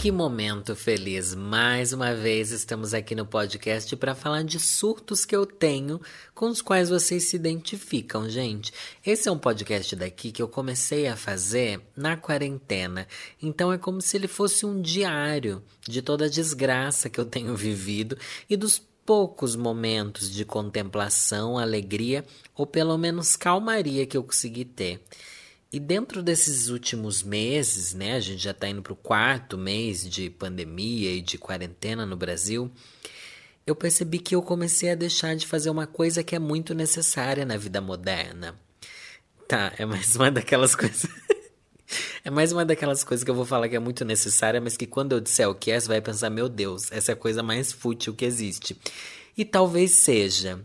Que momento feliz! Mais uma vez estamos aqui no podcast para falar de surtos que eu tenho com os quais vocês se identificam, gente. Esse é um podcast daqui que eu comecei a fazer na quarentena, então é como se ele fosse um diário de toda a desgraça que eu tenho vivido e dos poucos momentos de contemplação, alegria ou pelo menos calmaria que eu consegui ter. E dentro desses últimos meses, né, a gente já está indo para o quarto mês de pandemia e de quarentena no Brasil, eu percebi que eu comecei a deixar de fazer uma coisa que é muito necessária na vida moderna. Tá, é mais uma daquelas coisas. é mais uma daquelas coisas que eu vou falar que é muito necessária, mas que quando eu disser o que é, você vai pensar: meu Deus, essa é a coisa mais fútil que existe. E talvez seja.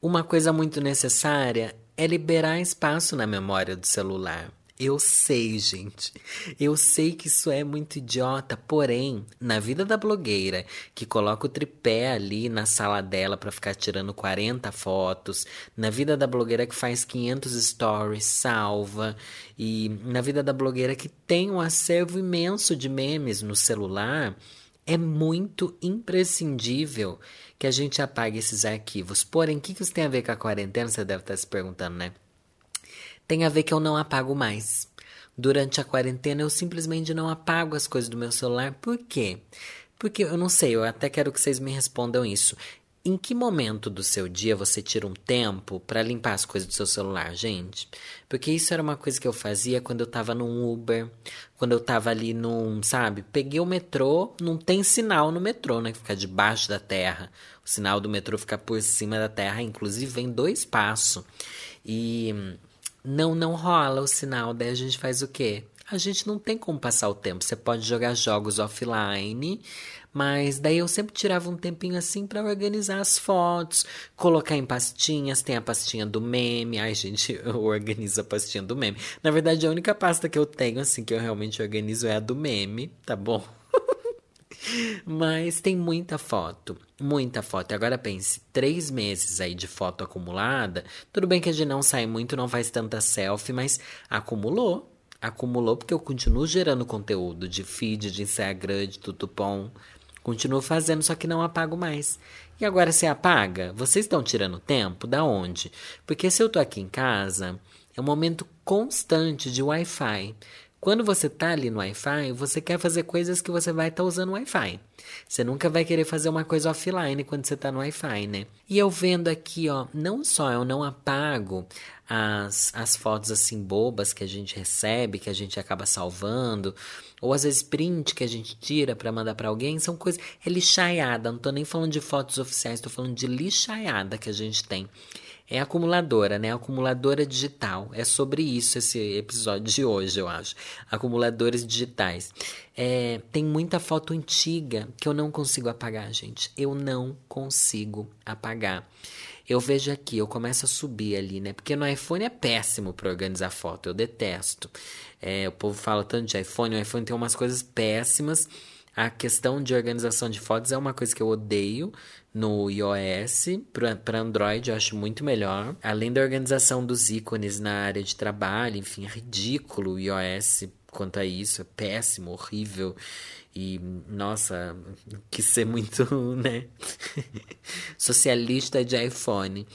Uma coisa muito necessária é liberar espaço na memória do celular. Eu sei, gente. Eu sei que isso é muito idiota, porém, na vida da blogueira que coloca o tripé ali na sala dela para ficar tirando 40 fotos, na vida da blogueira que faz 500 stories, salva, e na vida da blogueira que tem um acervo imenso de memes no celular, é muito imprescindível que a gente apague esses arquivos. Porém, o que isso tem a ver com a quarentena? Você deve estar se perguntando, né? Tem a ver que eu não apago mais. Durante a quarentena, eu simplesmente não apago as coisas do meu celular. Por quê? Porque eu não sei, eu até quero que vocês me respondam isso. Em que momento do seu dia você tira um tempo para limpar as coisas do seu celular, gente? Porque isso era uma coisa que eu fazia quando eu tava num Uber, quando eu tava ali num, sabe? Peguei o metrô, não tem sinal no metrô, né? Que fica debaixo da terra. O sinal do metrô fica por cima da terra, inclusive vem dois passos. E não, não rola o sinal, daí a gente faz o quê? A gente não tem como passar o tempo. Você pode jogar jogos offline, mas daí eu sempre tirava um tempinho assim para organizar as fotos, colocar em pastinhas. Tem a pastinha do meme. Ai, gente, eu organizo a pastinha do meme. Na verdade, a única pasta que eu tenho, assim, que eu realmente organizo é a do meme, tá bom? Mas tem muita foto, muita foto. E agora pense, três meses aí de foto acumulada. Tudo bem que a gente não sai muito, não faz tanta selfie, mas acumulou. Acumulou porque eu continuo gerando conteúdo de feed, de Instagram, de tutupom. Continuo fazendo, só que não apago mais. E agora você apaga? Vocês estão tirando tempo? Da onde? Porque se eu tô aqui em casa, é um momento constante de Wi-Fi. Quando você está ali no Wi-Fi, você quer fazer coisas que você vai estar tá usando Wi-Fi. Você nunca vai querer fazer uma coisa offline quando você está no Wi-Fi, né? E eu vendo aqui, ó, não só eu não apago as, as fotos assim bobas que a gente recebe, que a gente acaba salvando, ou às vezes print que a gente tira para mandar para alguém, são coisas. É lixaiada, não tô nem falando de fotos oficiais, tô falando de lixaiada que a gente tem é acumuladora, né? Acumuladora digital. É sobre isso esse episódio de hoje, eu acho. Acumuladores digitais. É, tem muita foto antiga que eu não consigo apagar, gente. Eu não consigo apagar. Eu vejo aqui, eu começo a subir ali, né? Porque no iPhone é péssimo para organizar foto, eu detesto. É, o povo fala tanto de iPhone, o iPhone tem umas coisas péssimas. A questão de organização de fotos é uma coisa que eu odeio no iOS. Para Android eu acho muito melhor. Além da organização dos ícones na área de trabalho, enfim, é ridículo o iOS quanto a isso. É péssimo, horrível. E, nossa, que ser muito, né? Socialista de iPhone.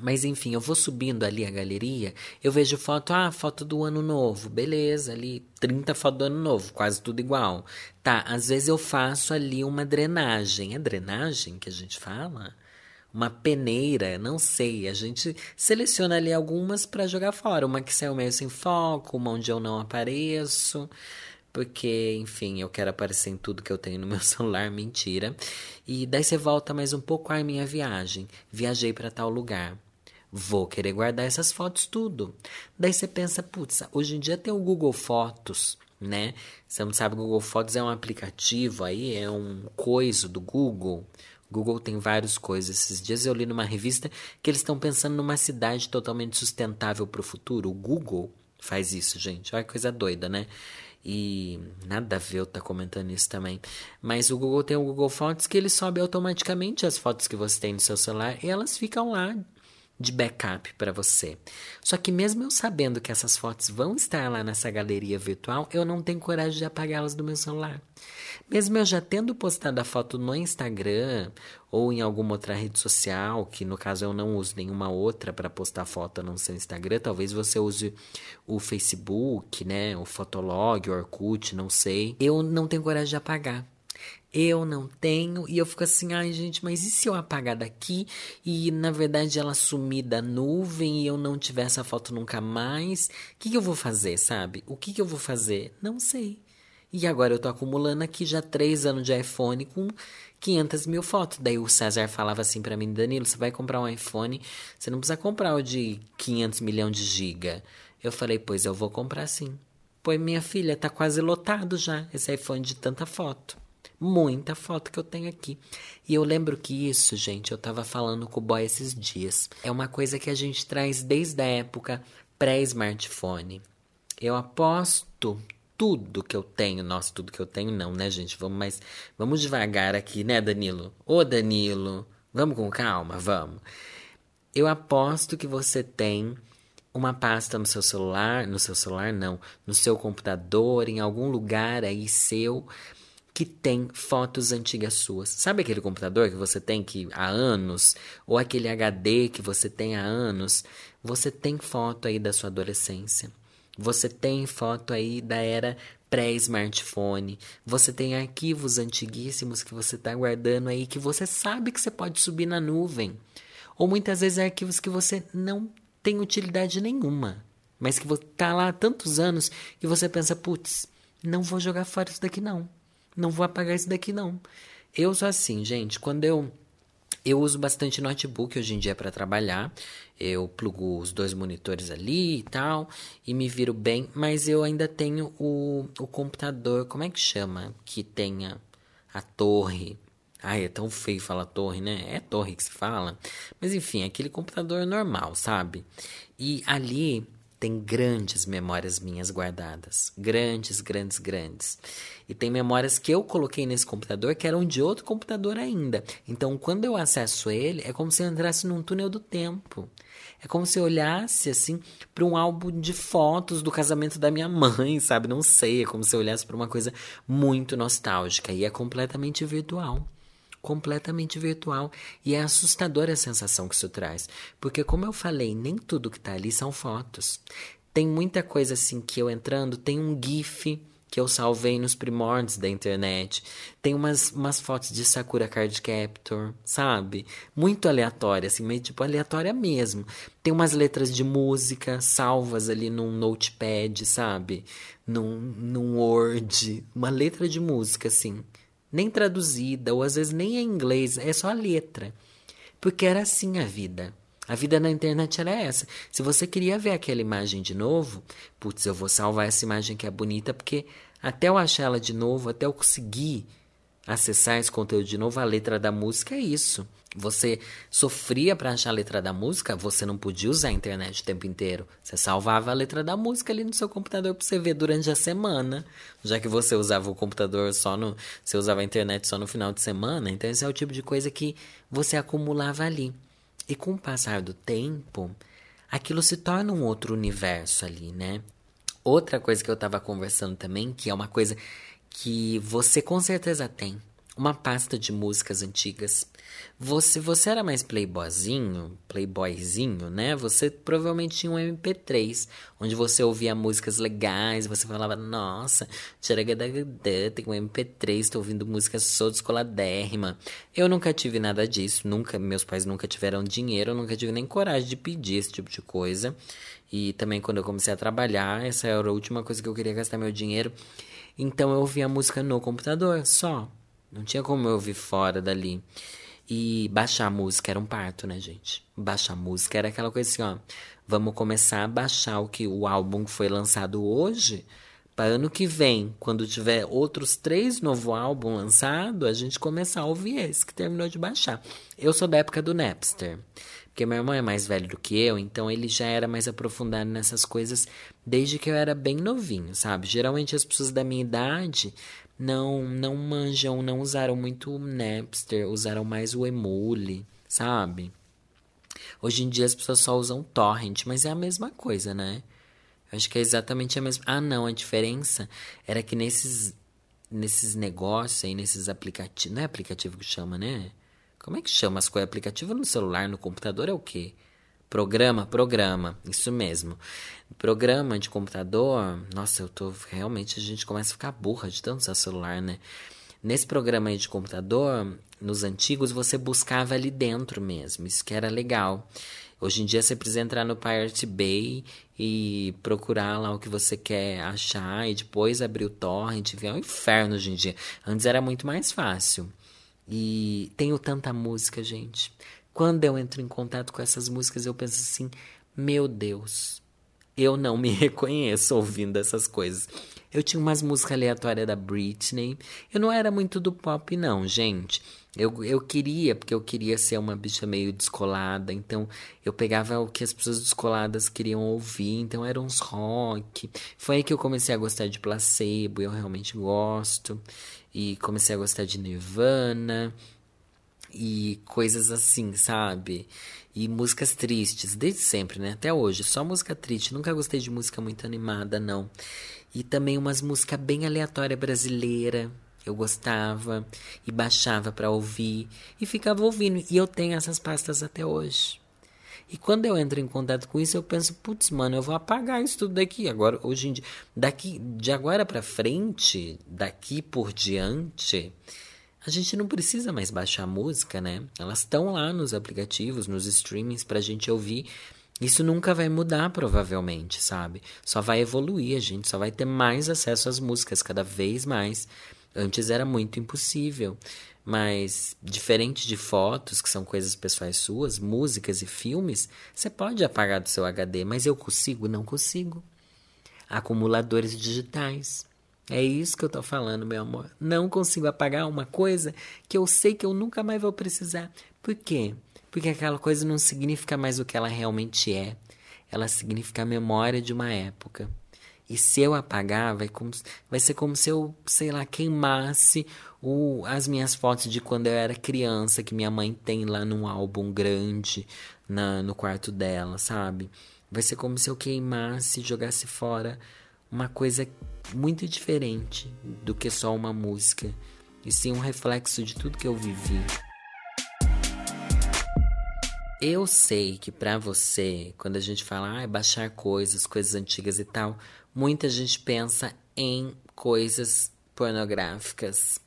Mas enfim, eu vou subindo ali a galeria, eu vejo foto, ah, foto do ano novo, beleza, ali 30 fotos do ano novo, quase tudo igual. Tá, às vezes eu faço ali uma drenagem, é drenagem que a gente fala? Uma peneira, não sei, a gente seleciona ali algumas para jogar fora, uma que saiu meio sem foco, uma onde eu não apareço porque, enfim, eu quero aparecer em tudo que eu tenho no meu celular, mentira. E daí você volta mais um pouco, ai, minha viagem. Viajei para tal lugar. Vou querer guardar essas fotos tudo. Daí você pensa, putz, hoje em dia tem o Google Fotos, né? Você não sabe, o Google Fotos é um aplicativo aí, é um coisa do Google. Google tem várias coisas. Esses dias eu li numa revista que eles estão pensando numa cidade totalmente sustentável para o futuro. O Google faz isso, gente. Olha que coisa doida, né? E nada a ver eu tá comentando isso também. Mas o Google tem o Google Fotos que ele sobe automaticamente as fotos que você tem no seu celular e elas ficam lá de backup para você. Só que mesmo eu sabendo que essas fotos vão estar lá nessa galeria virtual, eu não tenho coragem de apagá-las do meu celular. Mesmo eu já tendo postado a foto no Instagram ou em alguma outra rede social, que no caso eu não uso nenhuma outra para postar foto no seu Instagram, talvez você use o Facebook, né, o Fotolog, o Orkut, não sei. Eu não tenho coragem de apagar. Eu não tenho, e eu fico assim, ai gente, mas e se eu apagar daqui e na verdade ela sumir da nuvem e eu não tiver essa foto nunca mais? O que, que eu vou fazer, sabe? O que, que eu vou fazer? Não sei. E agora eu tô acumulando aqui já três anos de iPhone com 500 mil fotos. Daí o César falava assim para mim, Danilo, você vai comprar um iPhone, você não precisa comprar o de 500 milhões de giga. Eu falei, pois eu vou comprar sim. Pois minha filha, tá quase lotado já esse iPhone de tanta foto muita foto que eu tenho aqui. E eu lembro que isso, gente, eu tava falando com o boy esses dias. É uma coisa que a gente traz desde a época pré-smartphone. Eu aposto tudo que eu tenho, nossa, tudo que eu tenho não, né, gente? Vamos mais, vamos devagar aqui, né, Danilo? Ô, Danilo, vamos com calma, vamos. Eu aposto que você tem uma pasta no seu celular, no seu celular não, no seu computador, em algum lugar aí seu, que tem fotos antigas suas. Sabe aquele computador que você tem que há anos ou aquele HD que você tem há anos? Você tem foto aí da sua adolescência. Você tem foto aí da era pré-smartphone. Você tem arquivos antiguíssimos que você está guardando aí que você sabe que você pode subir na nuvem. Ou muitas vezes arquivos que você não tem utilidade nenhuma, mas que está lá há tantos anos que você pensa, putz, não vou jogar fora isso daqui não. Não vou apagar isso daqui, não. Eu sou assim, gente. Quando eu. Eu uso bastante notebook hoje em dia para trabalhar. Eu plugo os dois monitores ali e tal. E me viro bem. Mas eu ainda tenho o, o computador. Como é que chama? Que tenha a torre. Ai, é tão feio falar torre, né? É torre que se fala. Mas enfim, aquele computador normal, sabe? E ali tem grandes memórias minhas guardadas. Grandes, grandes, grandes. E tem memórias que eu coloquei nesse computador que eram de outro computador ainda. Então, quando eu acesso ele, é como se eu entrasse num túnel do tempo. É como se eu olhasse assim para um álbum de fotos do casamento da minha mãe, sabe? Não sei, é como se eu olhasse para uma coisa muito nostálgica e é completamente virtual completamente virtual. E é assustadora a sensação que isso traz. Porque, como eu falei, nem tudo que está ali são fotos. Tem muita coisa assim que eu entrando, tem um GIF que eu salvei nos primórdios da internet. Tem umas, umas fotos de Sakura Card Captor, sabe? Muito aleatória, assim, meio tipo aleatória mesmo. Tem umas letras de música salvas ali num notepad, sabe? Num, num Word. Uma letra de música, assim nem traduzida, ou às vezes nem em inglês, é só a letra. Porque era assim a vida. A vida na internet era essa. Se você queria ver aquela imagem de novo, putz, eu vou salvar essa imagem que é bonita, porque até eu achar ela de novo, até eu conseguir acessar esse conteúdo de novo, a letra da música é isso. Você sofria para achar a letra da música, você não podia usar a internet o tempo inteiro. Você salvava a letra da música ali no seu computador para você ver durante a semana. Já que você usava o computador só no. Você usava a internet só no final de semana. Então, esse é o tipo de coisa que você acumulava ali. E com o passar do tempo, aquilo se torna um outro universo ali, né? Outra coisa que eu estava conversando também, que é uma coisa que você com certeza tem uma pasta de músicas antigas. Você, você era mais playboyzinho, playboyzinho, né? Você provavelmente tinha um MP3, onde você ouvia músicas legais, você falava, nossa, tem um MP3, tô ouvindo música sou descoladérrima. Eu nunca tive nada disso, nunca, meus pais nunca tiveram dinheiro, eu nunca tive nem coragem de pedir esse tipo de coisa. E também quando eu comecei a trabalhar, essa era a última coisa que eu queria gastar meu dinheiro. Então eu ouvia música no computador, só. Não tinha como eu ouvir fora dali. E baixar a música era um parto, né, gente? Baixar a música era aquela coisa assim, ó. Vamos começar a baixar o que o álbum que foi lançado hoje para ano que vem, quando tiver outros três novo álbum lançado, a gente começar a ouvir esse que terminou de baixar. Eu sou da época do Napster, porque meu irmão é mais velho do que eu, então ele já era mais aprofundado nessas coisas desde que eu era bem novinho, sabe? Geralmente as pessoas da minha idade não não manjam, não usaram muito o Napster, usaram mais o Emule, sabe? Hoje em dia as pessoas só usam torrent, mas é a mesma coisa, né? Acho que é exatamente a mesma. Ah, não, a diferença era que nesses nesses negócios aí, nesses aplicativos, não é aplicativo que chama, né? Como é que chama as coisas? Aplicativo no celular, no computador é o quê? Programa, programa, isso mesmo. Programa de computador, nossa, eu tô realmente a gente começa a ficar burra de tanto usar celular, né? Nesse programa aí de computador, nos antigos você buscava ali dentro mesmo, isso que era legal. Hoje em dia você precisa entrar no Pirate Bay e procurar lá o que você quer achar e depois abrir o torrent. É um inferno hoje em dia. Antes era muito mais fácil. E tenho tanta música, gente. Quando eu entro em contato com essas músicas, eu penso assim: meu Deus, eu não me reconheço ouvindo essas coisas. Eu tinha umas músicas aleatórias da Britney. Eu não era muito do pop, não, gente. Eu, eu queria, porque eu queria ser uma bicha meio descolada, então eu pegava o que as pessoas descoladas queriam ouvir, então eram uns rock. Foi aí que eu comecei a gostar de placebo, eu realmente gosto. E comecei a gostar de Nirvana e coisas assim, sabe? E músicas tristes, desde sempre, né? Até hoje, só música triste. Nunca gostei de música muito animada, não. E também umas músicas bem aleatórias brasileira, eu gostava e baixava para ouvir e ficava ouvindo. E eu tenho essas pastas até hoje. E quando eu entro em contato com isso, eu penso, putz, mano, eu vou apagar isso tudo daqui. Agora, hoje em dia, daqui, de agora para frente, daqui por diante, a gente não precisa mais baixar música, né? Elas estão lá nos aplicativos, nos streamings pra gente ouvir. Isso nunca vai mudar, provavelmente, sabe? Só vai evoluir, a gente só vai ter mais acesso às músicas cada vez mais. Antes era muito impossível. Mas, diferente de fotos, que são coisas pessoais suas, músicas e filmes, você pode apagar do seu HD, mas eu consigo? Não consigo. Acumuladores digitais. É isso que eu tô falando, meu amor. Não consigo apagar uma coisa que eu sei que eu nunca mais vou precisar. Por quê? Porque aquela coisa não significa mais o que ela realmente é. Ela significa a memória de uma época. E se eu apagar, vai, como, vai ser como se eu, sei lá, queimasse o, as minhas fotos de quando eu era criança, que minha mãe tem lá num álbum grande na, no quarto dela, sabe? Vai ser como se eu queimasse jogasse fora uma coisa muito diferente do que só uma música, e sim um reflexo de tudo que eu vivi. Eu sei que para você, quando a gente fala ah, baixar coisas, coisas antigas e tal, muita gente pensa em coisas pornográficas.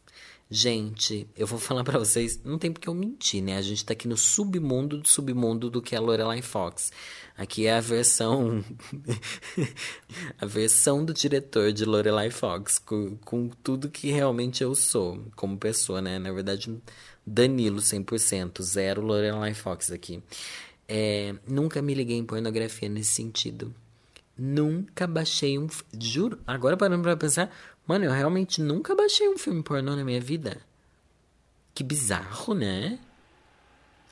Gente, eu vou falar para vocês, não tem porque eu mentir, né? A gente tá aqui no submundo do submundo do que é a Lorelai Fox. Aqui é a versão a versão do diretor de Lorelai Fox, com, com tudo que realmente eu sou como pessoa, né? Na verdade, Danilo 100%, zero Lorelai Fox aqui. É, nunca me liguei em pornografia nesse sentido. Nunca baixei um. Juro, agora parando pra pensar, mano, eu realmente nunca baixei um filme pornô na minha vida. Que bizarro, né?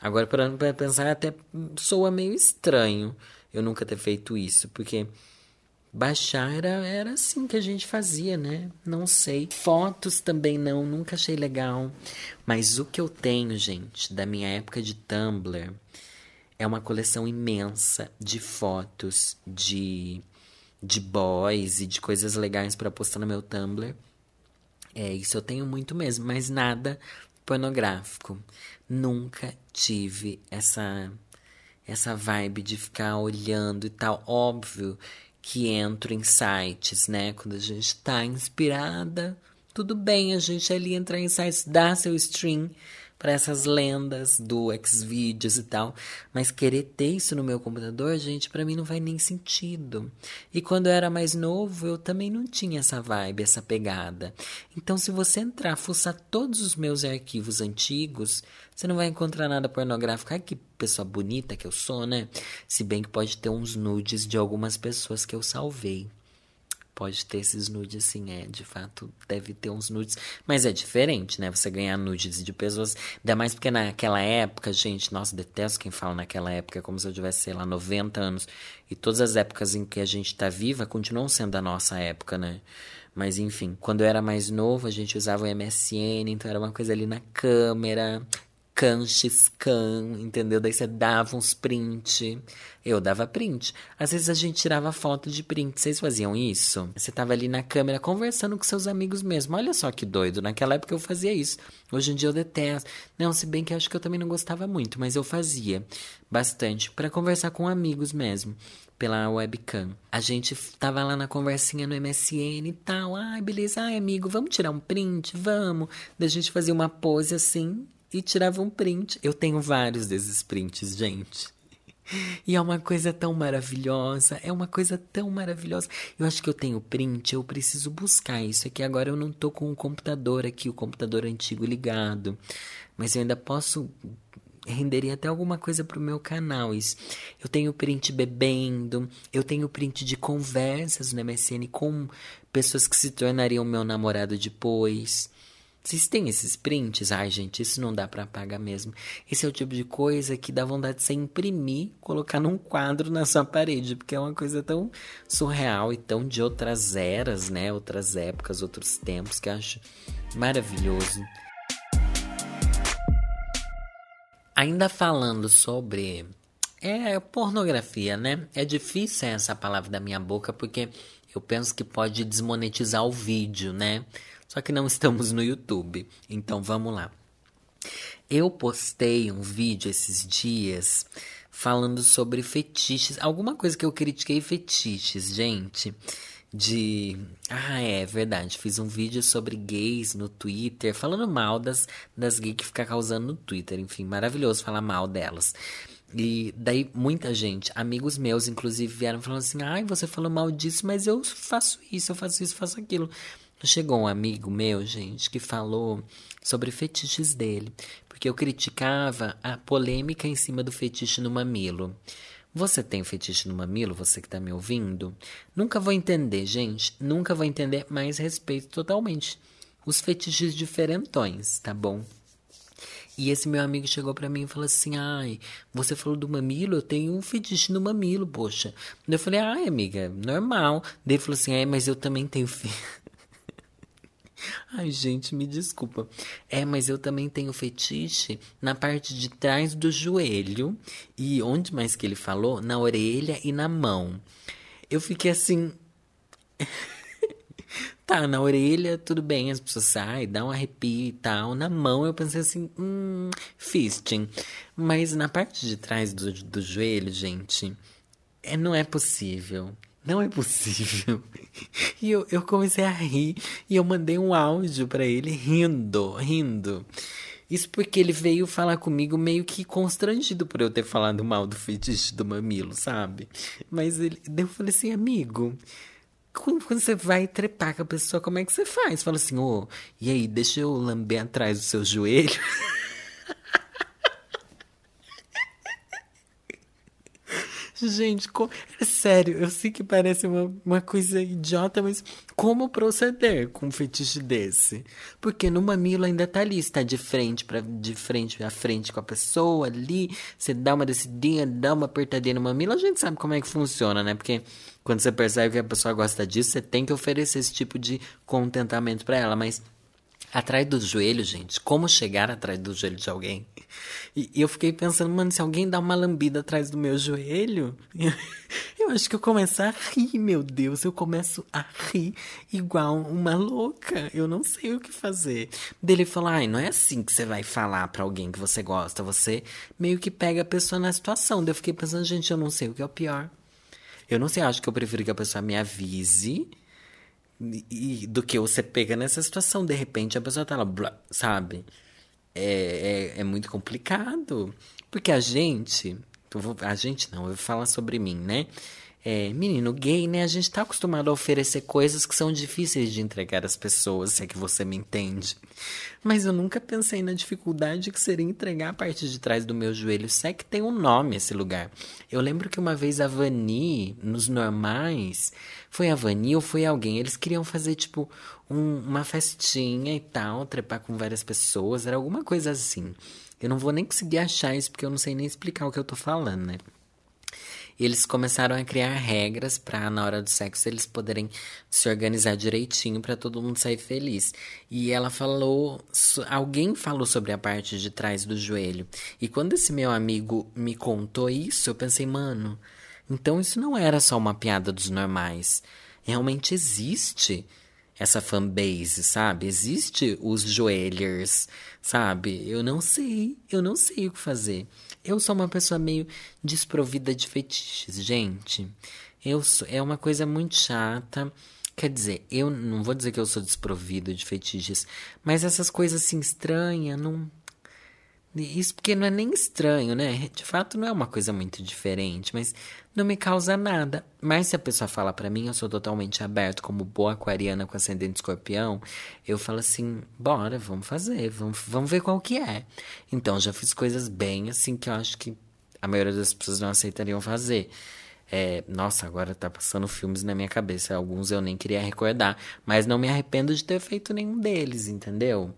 Agora parando pra pensar, até soa meio estranho eu nunca ter feito isso, porque Baixar era, era assim que a gente fazia, né? Não sei. Fotos também não, nunca achei legal. Mas o que eu tenho, gente, da minha época de Tumblr, é uma coleção imensa de fotos de, de boys e de coisas legais para postar no meu Tumblr. É, isso eu tenho muito mesmo, mas nada pornográfico. Nunca tive essa essa vibe de ficar olhando e tal. Óbvio que entro em sites, né? Quando a gente está inspirada, tudo bem a gente ali entrar em sites, dar seu stream para essas lendas do Xvideos e tal, mas querer ter isso no meu computador, gente, para mim não faz nem sentido. E quando eu era mais novo, eu também não tinha essa vibe, essa pegada. Então, se você entrar, fuçar todos os meus arquivos antigos, você não vai encontrar nada pornográfico. Ai, que pessoa bonita que eu sou, né? Se bem que pode ter uns nudes de algumas pessoas que eu salvei. Pode ter esses nudes, assim, é, de fato, deve ter uns nudes. Mas é diferente, né? Você ganhar nudes de pessoas. Ainda mais porque naquela época, gente, nossa, detesto quem fala naquela época, como se eu tivesse, sei lá, 90 anos. E todas as épocas em que a gente tá viva continuam sendo a nossa época, né? Mas enfim, quando eu era mais novo, a gente usava o MSN, então era uma coisa ali na câmera, can, xcan, entendeu? Daí você dava uns print. Eu dava print. Às vezes a gente tirava foto de print. Vocês faziam isso? Você tava ali na câmera conversando com seus amigos mesmo. Olha só que doido. Naquela época eu fazia isso. Hoje em dia eu detesto. Não, se bem que acho que eu também não gostava muito, mas eu fazia bastante para conversar com amigos mesmo pela webcam. A gente tava lá na conversinha no MSN e tal. Ai, beleza. Ai, amigo, vamos tirar um print? Vamos. Da gente fazia uma pose assim e tirava um print. Eu tenho vários desses prints, gente. E é uma coisa tão maravilhosa, é uma coisa tão maravilhosa. Eu acho que eu tenho print, eu preciso buscar isso aqui. Agora eu não tô com o computador aqui, o computador antigo ligado. Mas eu ainda posso renderia até alguma coisa pro meu canal. Isso. Eu tenho print bebendo, eu tenho print de conversas no MSN com pessoas que se tornariam meu namorado depois. Vocês têm esses prints? Ai, gente, isso não dá para apagar mesmo. Esse é o tipo de coisa que dá vontade de você imprimir, colocar num quadro na sua parede, porque é uma coisa tão surreal e tão de outras eras, né? Outras épocas, outros tempos, que eu acho maravilhoso. Ainda falando sobre é pornografia, né? É difícil essa palavra da minha boca porque eu penso que pode desmonetizar o vídeo, né? Só que não estamos no YouTube. Então vamos lá. Eu postei um vídeo esses dias falando sobre fetiches. Alguma coisa que eu critiquei fetiches, gente. De. Ah, é verdade. Fiz um vídeo sobre gays no Twitter, falando mal das, das gays que ficam causando no Twitter. Enfim, maravilhoso falar mal delas. E daí muita gente, amigos meus, inclusive, vieram falando assim: ai, você falou mal disso, mas eu faço isso, eu faço isso, faço aquilo. Chegou um amigo meu, gente, que falou sobre fetiches dele, porque eu criticava a polêmica em cima do fetiche no mamilo. Você tem fetiche no mamilo, você que tá me ouvindo? Nunca vou entender, gente. Nunca vou entender, mas respeito totalmente os fetiches diferentões, tá bom? E esse meu amigo chegou para mim e falou assim: Ai, você falou do mamilo, eu tenho um fetiche no mamilo, poxa. Eu falei: Ai, amiga, normal. Daí ele falou assim: É, mas eu também tenho. Ai, gente, me desculpa. É, mas eu também tenho fetiche na parte de trás do joelho. E onde mais que ele falou? Na orelha e na mão. Eu fiquei assim. tá, na orelha, tudo bem, as pessoas saem, dá um arrepio e tal. Na mão eu pensei assim, hum, fisting. Mas na parte de trás do, do joelho, gente, é, não é possível. Não é possível. E eu, eu comecei a rir e eu mandei um áudio para ele rindo, rindo. Isso porque ele veio falar comigo meio que constrangido por eu ter falado mal do fetiche do mamilo, sabe? Mas ele, eu falei assim, amigo, quando, você vai trepar com a pessoa, como é que você faz? Fala assim, ô, oh, e aí, deixa eu lamber atrás do seu joelho. Gente, com... é sério, eu sei que parece uma, uma coisa idiota, mas como proceder com um fetiche desse? Porque no mamilo ainda tá ali, está de frente para de frente a frente com a pessoa ali, você dá uma descidinha, dá uma apertadinha no mamilo, a gente sabe como é que funciona, né? Porque quando você percebe que a pessoa gosta disso, você tem que oferecer esse tipo de contentamento para ela, mas Atrás do joelho, gente. Como chegar atrás do joelho de alguém? E, e, eu fiquei pensando, mano, se alguém dá uma lambida atrás do meu joelho, eu acho que eu começo a rir, meu Deus. Eu começo a rir igual uma louca. Eu não sei o que fazer. Dele falar, ai, não é assim que você vai falar para alguém que você gosta. Você meio que pega a pessoa na situação. Daí eu fiquei pensando, gente, eu não sei o que é o pior. Eu não sei, acho que eu prefiro que a pessoa me avise e, do que você pega nessa situação. De repente a pessoa tá lá, blá, sabe? É, é, é, muito complicado. Porque a gente. A gente não, eu vou falar sobre mim, né? É, menino gay, né? A gente tá acostumado a oferecer coisas que são difíceis de entregar às pessoas, se é que você me entende. Mas eu nunca pensei na dificuldade que seria entregar a parte de trás do meu joelho, se é que tem um nome esse lugar. Eu lembro que uma vez a Vani, nos normais, foi a Vani ou foi alguém, eles queriam fazer tipo um, uma festinha e tal, trepar com várias pessoas, era alguma coisa assim. Eu não vou nem conseguir achar isso porque eu não sei nem explicar o que eu tô falando, né? E eles começaram a criar regras para na hora do sexo eles poderem se organizar direitinho para todo mundo sair feliz. E ela falou, alguém falou sobre a parte de trás do joelho. E quando esse meu amigo me contou isso, eu pensei, mano, então isso não era só uma piada dos normais. Realmente existe essa fanbase, sabe? Existe os joelhers, sabe? Eu não sei, eu não sei o que fazer. Eu sou uma pessoa meio desprovida de fetiches, gente. Eu sou, é uma coisa muito chata. Quer dizer, eu não vou dizer que eu sou desprovida de fetiches, mas essas coisas assim estranhas, não isso porque não é nem estranho, né? De fato, não é uma coisa muito diferente, mas não me causa nada. Mas se a pessoa fala para mim, eu sou totalmente aberto, como boa aquariana com ascendente escorpião, eu falo assim: bora, vamos fazer, vamos, vamos ver qual que é. Então, já fiz coisas bem assim que eu acho que a maioria das pessoas não aceitariam fazer. É, nossa, agora tá passando filmes na minha cabeça. Alguns eu nem queria recordar, mas não me arrependo de ter feito nenhum deles, entendeu?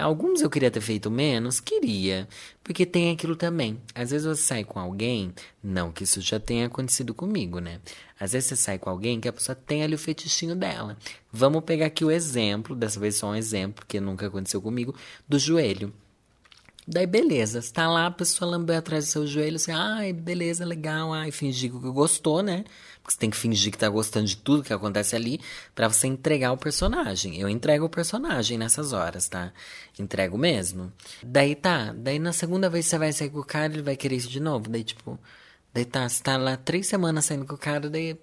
Alguns eu queria ter feito menos, queria, porque tem aquilo também. Às vezes você sai com alguém, não que isso já tenha acontecido comigo, né? Às vezes você sai com alguém que a pessoa tem ali o fetichinho dela. Vamos pegar aqui o exemplo, dessa vez só um exemplo, porque nunca aconteceu comigo, do joelho. Daí, beleza, está lá, a pessoa lambeu atrás do seu joelho, assim, ai, beleza, legal, ai, fingir que gostou, né? Porque você tem que fingir que tá gostando de tudo que acontece ali para você entregar o personagem. Eu entrego o personagem nessas horas, tá? Entrego mesmo. Daí tá, daí na segunda vez você vai sair com o cara, ele vai querer isso de novo. Daí, tipo, daí tá, você tá lá três semanas saindo com o cara, daí.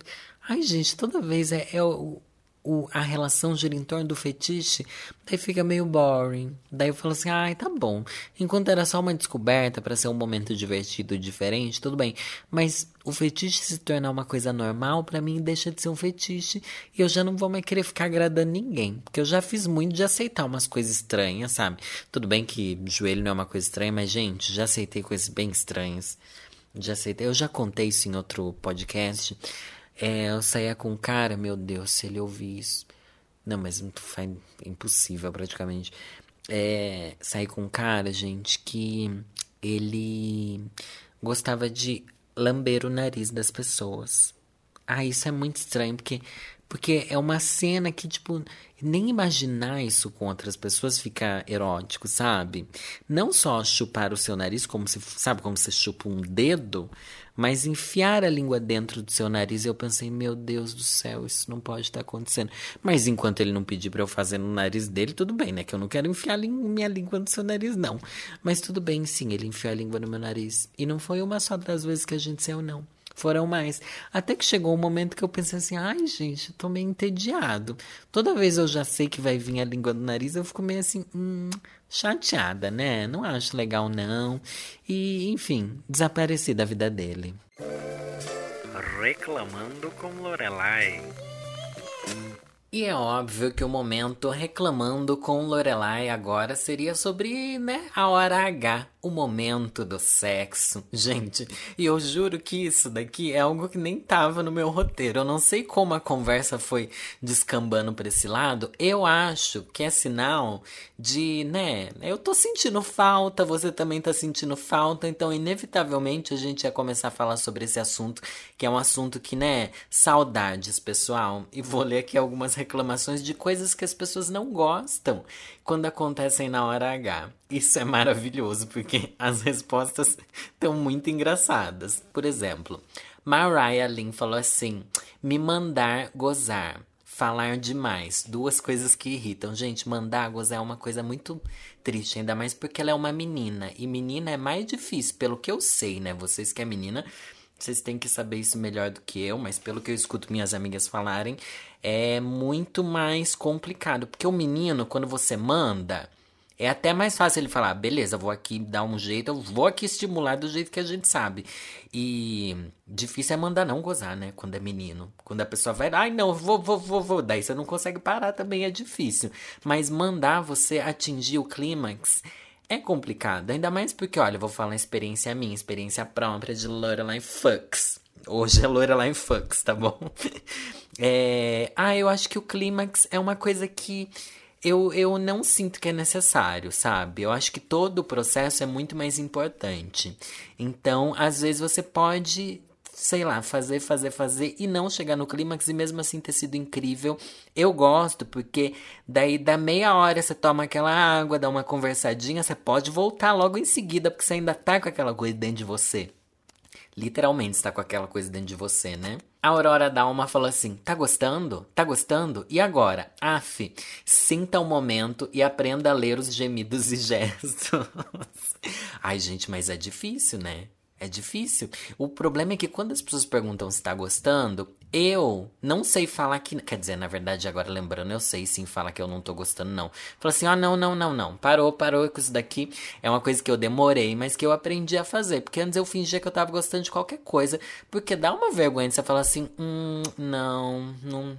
Ai, gente, toda vez é, é o, o, a relação gira em torno do fetiche, daí fica meio boring. Daí eu falo assim, ai, tá bom. Enquanto era só uma descoberta para ser um momento divertido diferente, tudo bem. Mas o fetiche se tornar uma coisa normal, para mim deixa de ser um fetiche e eu já não vou mais querer ficar agradando ninguém. Porque eu já fiz muito de aceitar umas coisas estranhas, sabe? Tudo bem que joelho não é uma coisa estranha, mas, gente, já aceitei coisas bem estranhas. Já aceitei. Eu já contei isso em outro podcast. É, eu saía com um cara, meu Deus, se ele ouvir isso. Não, mas faz impossível praticamente. É, saí com um cara, gente, que ele gostava de lamber o nariz das pessoas. Ah, isso é muito estranho, porque, porque é uma cena que, tipo, nem imaginar isso com outras pessoas fica erótico, sabe? Não só chupar o seu nariz, como se, sabe, como se chupa um dedo, mas enfiar a língua dentro do seu nariz. Eu pensei, meu Deus do céu, isso não pode estar acontecendo. Mas enquanto ele não pedir para eu fazer no nariz dele, tudo bem, né? Que eu não quero enfiar minha língua no seu nariz, não. Mas tudo bem, sim, ele enfiou a língua no meu nariz. E não foi uma só das vezes que a gente saiu, não foram mais. Até que chegou um momento que eu pensei assim: ai, gente, tô meio entediado. Toda vez eu já sei que vai vir a língua do nariz, eu fico meio assim, hum, chateada, né? Não acho legal, não. E, enfim, desapareci da vida dele. Reclamando com Lorelai. E é óbvio que o momento reclamando com Lorelai agora seria sobre, né, a hora H, o momento do sexo. Gente, e eu juro que isso daqui é algo que nem tava no meu roteiro. Eu não sei como a conversa foi descambando para esse lado. Eu acho que é sinal de, né, eu tô sentindo falta, você também tá sentindo falta, então inevitavelmente a gente ia começar a falar sobre esse assunto, que é um assunto que, né, saudades, pessoal. E vou ler aqui algumas reclamações de coisas que as pessoas não gostam quando acontecem na hora H. Isso é maravilhoso porque as respostas estão muito engraçadas. Por exemplo, Mariah Lynn falou assim: me mandar gozar. Falar demais. Duas coisas que irritam. Gente, mandar gozar é uma coisa muito triste, ainda mais porque ela é uma menina. E menina é mais difícil, pelo que eu sei, né? Vocês que é menina, vocês têm que saber isso melhor do que eu, mas pelo que eu escuto minhas amigas falarem, é muito mais complicado. Porque o menino, quando você manda, É até mais fácil ele falar, beleza, vou aqui dar um jeito, eu vou aqui estimular do jeito que a gente sabe. E difícil é mandar não gozar, né? Quando é menino. Quando a pessoa vai, ai não, vou, vou, vou, vou. Daí você não consegue parar também, é difícil. Mas mandar você atingir o clímax é complicado. Ainda mais porque, olha, eu vou falar experiência minha, experiência própria de Lorelai Fucks. Hoje é Lorelai Fucks, tá bom? É... Ah, eu acho que o clímax é uma coisa que eu, eu não sinto que é necessário, sabe? Eu acho que todo o processo é muito mais importante. Então, às vezes você pode, sei lá, fazer, fazer, fazer e não chegar no clímax e mesmo assim ter sido incrível. Eu gosto porque daí da meia hora você toma aquela água, dá uma conversadinha, você pode voltar logo em seguida porque você ainda tá com aquela coisa dentro de você. Literalmente está com aquela coisa dentro de você, né? A Aurora Dalma falou assim: tá gostando? Tá gostando? E agora? Af, sinta o momento e aprenda a ler os gemidos e gestos. Ai, gente, mas é difícil, né? É difícil. O problema é que quando as pessoas perguntam se tá gostando, eu não sei falar que. Quer dizer, na verdade, agora lembrando, eu sei sim falar que eu não tô gostando, não. Fala assim: oh, não, não, não, não. Parou, parou com isso daqui. É uma coisa que eu demorei, mas que eu aprendi a fazer. Porque antes eu fingia que eu tava gostando de qualquer coisa. Porque dá uma vergonha de você falar assim: hum, não, não.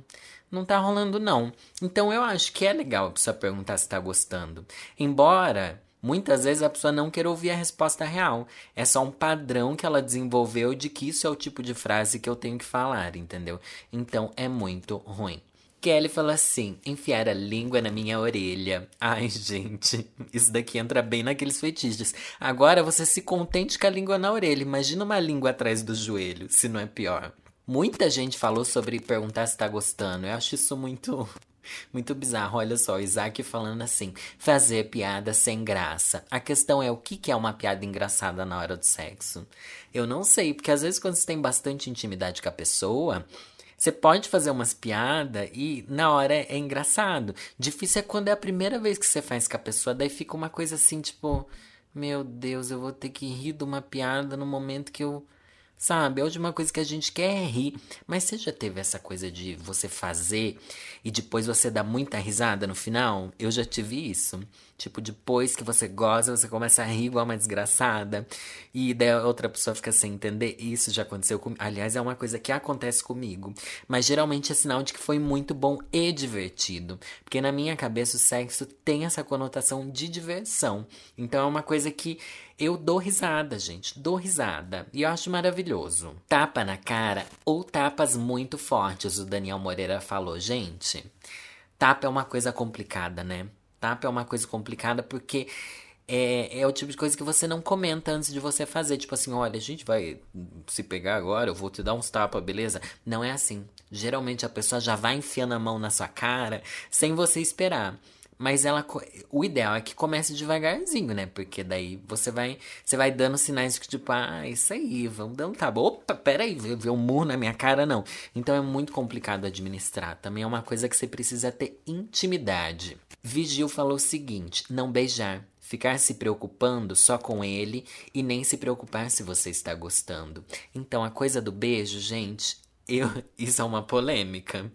Não tá rolando, não. Então eu acho que é legal a pessoa perguntar se tá gostando. Embora Muitas vezes a pessoa não quer ouvir a resposta real. É só um padrão que ela desenvolveu de que isso é o tipo de frase que eu tenho que falar, entendeu? Então é muito ruim. Kelly fala assim: enfiar a língua na minha orelha. Ai, gente, isso daqui entra bem naqueles fetiches. Agora você se contente com a língua na orelha. Imagina uma língua atrás do joelho, se não é pior. Muita gente falou sobre perguntar se tá gostando. Eu acho isso muito muito bizarro, olha só, Isaac falando assim: fazer piada sem graça. A questão é o que é uma piada engraçada na hora do sexo? Eu não sei, porque às vezes quando você tem bastante intimidade com a pessoa, você pode fazer umas piadas e na hora é, é engraçado. Difícil é quando é a primeira vez que você faz com a pessoa, daí fica uma coisa assim, tipo, meu Deus, eu vou ter que rir de uma piada no momento que eu Sabe? A última coisa que a gente quer é rir. Mas você já teve essa coisa de você fazer e depois você dá muita risada no final? Eu já tive isso. Tipo, depois que você goza, você começa a rir igual uma desgraçada. E daí a outra pessoa fica sem entender. Isso já aconteceu comigo. Aliás, é uma coisa que acontece comigo. Mas geralmente é sinal de que foi muito bom e divertido. Porque na minha cabeça o sexo tem essa conotação de diversão. Então é uma coisa que eu dou risada, gente. Dou risada. E eu acho maravilhoso. Tapa na cara ou tapas muito fortes, o Daniel Moreira falou. Gente, tapa é uma coisa complicada, né? Tapa é uma coisa complicada porque é, é o tipo de coisa que você não comenta antes de você fazer. Tipo assim, olha, a gente vai se pegar agora, eu vou te dar uns tapas, beleza? Não é assim. Geralmente a pessoa já vai enfiando a mão na sua cara sem você esperar. Mas ela, o ideal é que comece devagarzinho, né? Porque daí você vai, você vai dando sinais de tipo, ah, isso aí, vamos dar um tapa. Opa, peraí, ver um murro na minha cara, não. Então é muito complicado administrar. Também é uma coisa que você precisa ter intimidade. Vigil falou o seguinte: não beijar. Ficar se preocupando só com ele e nem se preocupar se você está gostando. Então a coisa do beijo, gente, eu, isso é uma polêmica.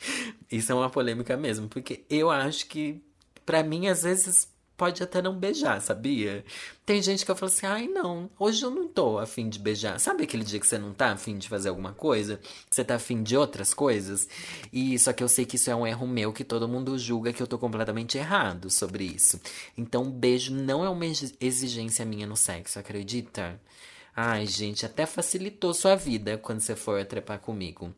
Isso é uma polêmica mesmo, porque eu acho que, para mim, às vezes pode até não beijar, sabia? Tem gente que eu falo assim, ai não, hoje eu não tô afim de beijar. Sabe aquele dia que você não tá afim de fazer alguma coisa? Que você tá afim de outras coisas? E só que eu sei que isso é um erro meu, que todo mundo julga que eu tô completamente errado sobre isso. Então, beijo não é uma exigência minha no sexo, acredita? Ai, gente, até facilitou sua vida quando você for trepar comigo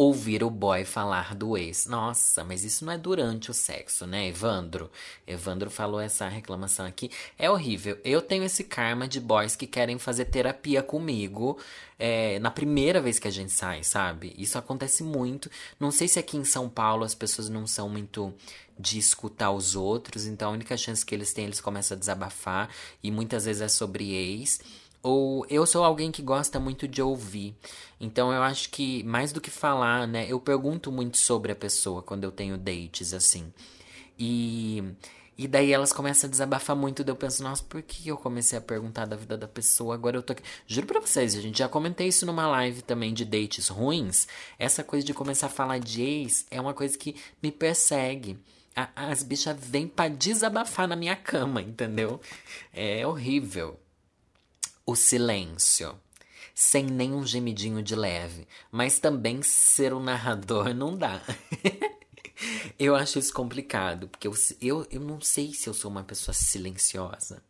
ouvir o boy falar do ex. Nossa, mas isso não é durante o sexo, né, Evandro? Evandro falou essa reclamação aqui. É horrível. Eu tenho esse karma de boys que querem fazer terapia comigo é, na primeira vez que a gente sai, sabe? Isso acontece muito. Não sei se aqui em São Paulo as pessoas não são muito de escutar os outros, então a única chance que eles têm, eles começam a desabafar, e muitas vezes é sobre ex. Ou eu sou alguém que gosta muito de ouvir. Então eu acho que mais do que falar, né, eu pergunto muito sobre a pessoa quando eu tenho dates assim. E e daí elas começam a desabafar muito, daí eu penso, nossa, por que eu comecei a perguntar da vida da pessoa? Agora eu tô aqui. Juro pra vocês, a gente já comentei isso numa live também de dates ruins. Essa coisa de começar a falar de ex é uma coisa que me persegue. As bichas vêm pra desabafar na minha cama, entendeu? É horrível. O silêncio. Sem nenhum gemidinho de leve. Mas também ser um narrador não dá. eu acho isso complicado, porque eu, eu, eu não sei se eu sou uma pessoa silenciosa.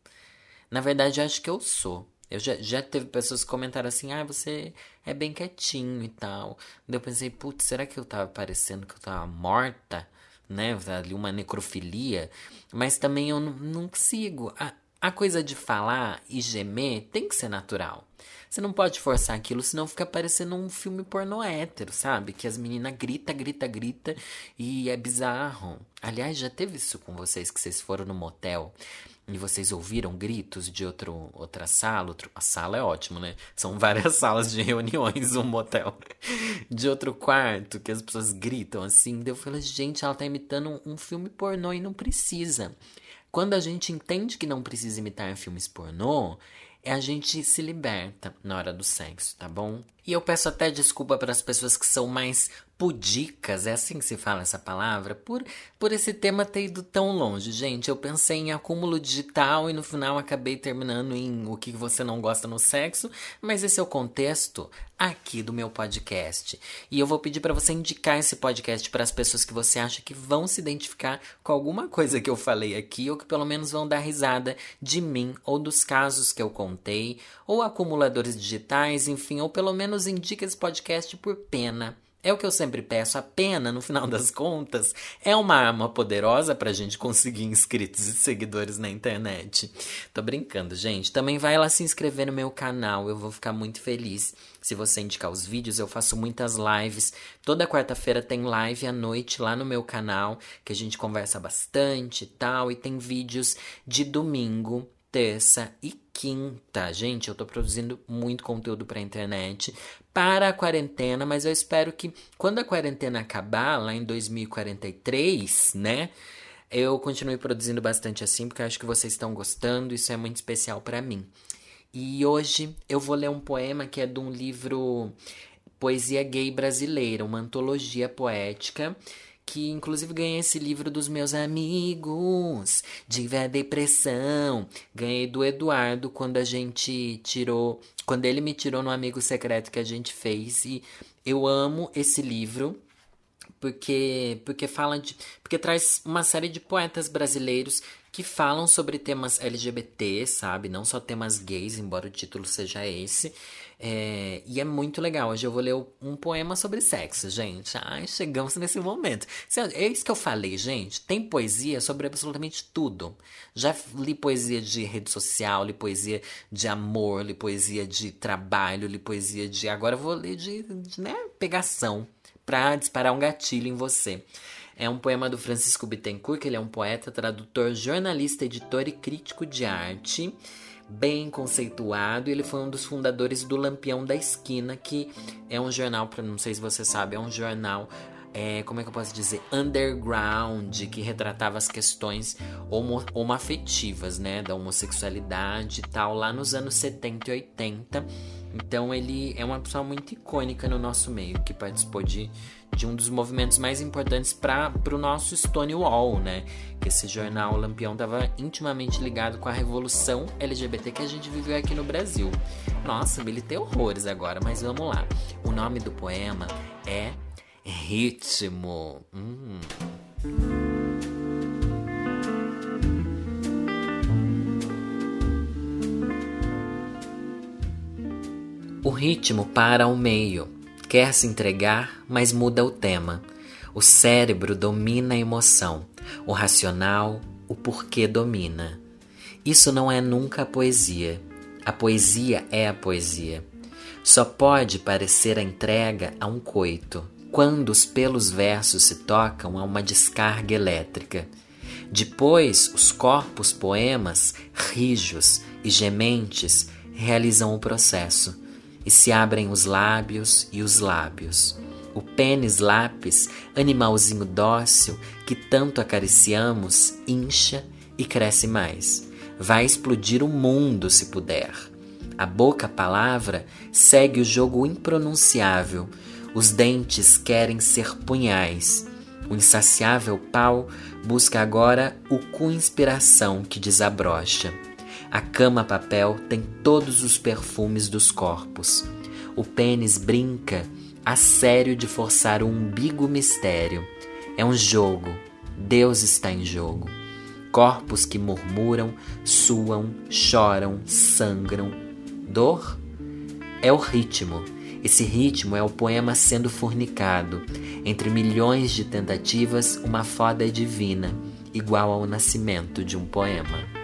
Na verdade, eu acho que eu sou. Eu já, já teve pessoas que comentaram assim, ah, você é bem quietinho e tal. Daí eu pensei, putz, será que eu tava parecendo que eu tava morta? Né? Ali uma necrofilia. Mas também eu não, consigo. A, a coisa de falar e gemer tem que ser natural. Você não pode forçar aquilo, senão fica parecendo um filme pornô hétero, sabe? Que as meninas grita, grita, grita e é bizarro. Aliás, já teve isso com vocês que vocês foram no motel e vocês ouviram gritos de outro, outra sala, outro, a sala é ótimo, né? São várias salas de reuniões, um motel. De outro quarto, que as pessoas gritam assim. Daí eu falei, gente, ela tá imitando um, um filme pornô e não precisa. Quando a gente entende que não precisa imitar filmes pornô, é a gente se liberta na hora do sexo, tá bom? E eu peço até desculpa para as pessoas que são mais pudicas, é assim que se fala essa palavra, por, por esse tema ter ido tão longe. Gente, eu pensei em acúmulo digital e no final acabei terminando em o que você não gosta no sexo, mas esse é o contexto aqui do meu podcast. E eu vou pedir para você indicar esse podcast para as pessoas que você acha que vão se identificar com alguma coisa que eu falei aqui ou que pelo menos vão dar risada de mim ou dos casos que eu contei, ou acumuladores digitais, enfim, ou pelo menos indica esse podcast por pena é o que eu sempre peço, a pena, no final das contas, é uma arma poderosa pra gente conseguir inscritos e seguidores na internet. Tô brincando, gente. Também vai lá se inscrever no meu canal, eu vou ficar muito feliz. Se você indicar os vídeos, eu faço muitas lives. Toda quarta-feira tem live à noite lá no meu canal, que a gente conversa bastante e tal. E tem vídeos de domingo, terça e quinta. Gente, eu tô produzindo muito conteúdo pra internet para a quarentena, mas eu espero que quando a quarentena acabar, lá em 2043, né? Eu continue produzindo bastante assim, porque eu acho que vocês estão gostando, isso é muito especial para mim. E hoje eu vou ler um poema que é de um livro Poesia Gay Brasileira, uma antologia poética que inclusive ganhei esse livro dos meus amigos, Diva Depressão. Ganhei do Eduardo quando a gente tirou, quando ele me tirou no amigo secreto que a gente fez e eu amo esse livro porque porque fala de porque traz uma série de poetas brasileiros que falam sobre temas LGBT, sabe? Não só temas gays, embora o título seja esse. É, e é muito legal. Hoje eu vou ler um poema sobre sexo, gente. Ai, chegamos nesse momento. É isso que eu falei, gente. Tem poesia sobre absolutamente tudo. Já li poesia de rede social, li poesia de amor, li poesia de trabalho, li poesia de. Agora eu vou ler de, de né, pegação pra disparar um gatilho em você. É um poema do Francisco Bittencourt, que ele é um poeta, tradutor, jornalista, editor e crítico de arte, bem conceituado. Ele foi um dos fundadores do Lampião da Esquina, que é um jornal, não sei se você sabe, é um jornal é, como é que eu posso dizer, underground, que retratava as questões homo, homoafetivas, né, da homossexualidade e tal, lá nos anos 70 e 80. Então ele é uma pessoa muito icônica no nosso meio, que participou de, de um dos movimentos mais importantes para o nosso Stonewall, né? Que esse jornal Lampião estava intimamente ligado com a revolução LGBT que a gente viveu aqui no Brasil. Nossa, militei horrores agora, mas vamos lá. O nome do poema é Ritmo. Hum. O ritmo para ao meio. Quer se entregar, mas muda o tema. O cérebro domina a emoção. O racional, o porquê domina. Isso não é nunca a poesia. A poesia é a poesia. Só pode parecer a entrega a um coito, quando os pelos versos se tocam a uma descarga elétrica. Depois, os corpos poemas, rijos e gementes, realizam o processo e se abrem os lábios e os lábios. O pênis lápis, animalzinho dócil que tanto acariciamos, incha e cresce mais. Vai explodir o mundo se puder. A boca palavra segue o jogo impronunciável. Os dentes querem ser punhais. O insaciável pau busca agora o cu inspiração que desabrocha. A cama papel tem todos os perfumes dos corpos. O pênis brinca a sério de forçar o umbigo mistério. É um jogo. Deus está em jogo. Corpos que murmuram, suam, choram, sangram. Dor é o ritmo. Esse ritmo é o poema sendo fornicado. Entre milhões de tentativas, uma foda é divina, igual ao nascimento de um poema.